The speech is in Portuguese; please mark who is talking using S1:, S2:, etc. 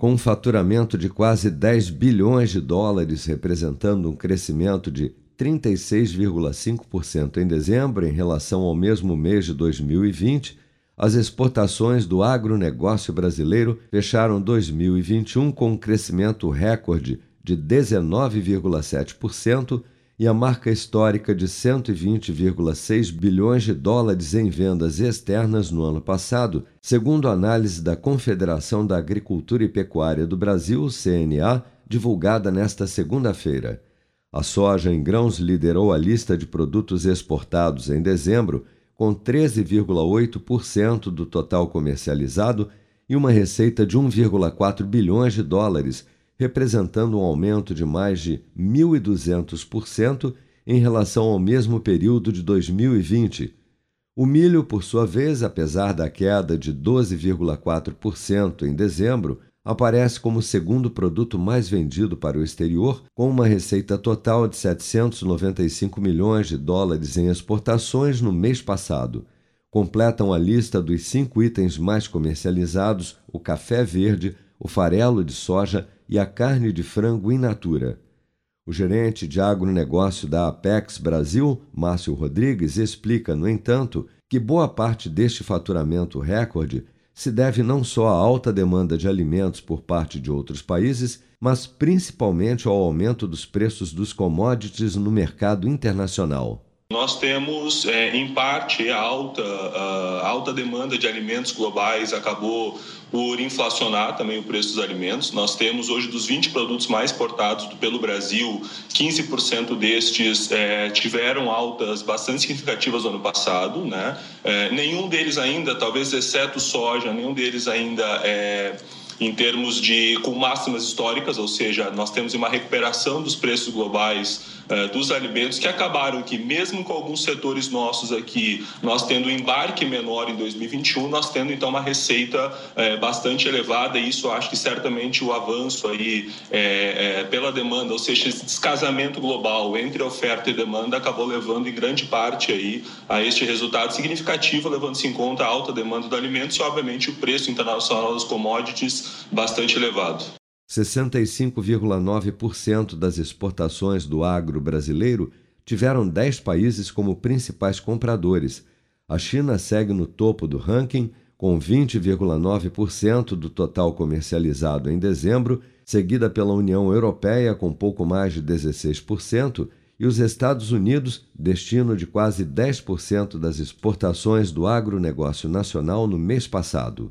S1: Com um faturamento de quase 10 bilhões de dólares, representando um crescimento de 36,5% em dezembro em relação ao mesmo mês de 2020, as exportações do agronegócio brasileiro fecharam 2021 com um crescimento recorde de 19,7% e a marca histórica de 120,6 bilhões de dólares em vendas externas no ano passado, segundo a análise da Confederação da Agricultura e Pecuária do Brasil, CNA, divulgada nesta segunda-feira. A soja em grãos liderou a lista de produtos exportados em dezembro, com 13,8% do total comercializado e uma receita de 1,4 bilhões de dólares representando um aumento de mais de 1.200% em relação ao mesmo período de 2020. O milho, por sua vez, apesar da queda de 12,4% em dezembro, aparece como o segundo produto mais vendido para o exterior, com uma receita total de 795 milhões de dólares em exportações no mês passado. Completam a lista dos cinco itens mais comercializados o café verde, o farelo de soja e a carne de frango in natura. O gerente de agronegócio da Apex Brasil, Márcio Rodrigues, explica, no entanto, que boa parte deste faturamento recorde se deve não só à alta demanda de alimentos por parte de outros países, mas principalmente ao aumento dos preços dos commodities no mercado internacional.
S2: Nós temos, é, em parte, a alta, alta demanda de alimentos globais acabou por inflacionar também o preço dos alimentos. Nós temos hoje dos 20 produtos mais exportados pelo Brasil, 15% destes é, tiveram altas bastante significativas no ano passado. Né? É, nenhum deles ainda, talvez exceto soja, nenhum deles ainda é em termos de com máximas históricas, ou seja, nós temos uma recuperação dos preços globais uh, dos alimentos que acabaram que mesmo com alguns setores nossos aqui, nós tendo um embarque menor em 2021, nós tendo então uma receita uh, bastante elevada e isso acho que certamente o avanço aí uh, pela demanda, ou seja, esse descasamento global entre oferta e demanda acabou levando em grande parte aí a este resultado significativo, levando-se em conta a alta demanda de alimentos e obviamente o preço internacional dos commodities bastante elevado.
S1: 65,9% das exportações do agro brasileiro tiveram 10 países como principais compradores. A China segue no topo do ranking, com 20,9% do total comercializado em dezembro, seguida pela União Europeia, com pouco mais de 16%, e os Estados Unidos, destino de quase 10% das exportações do agronegócio nacional no mês passado.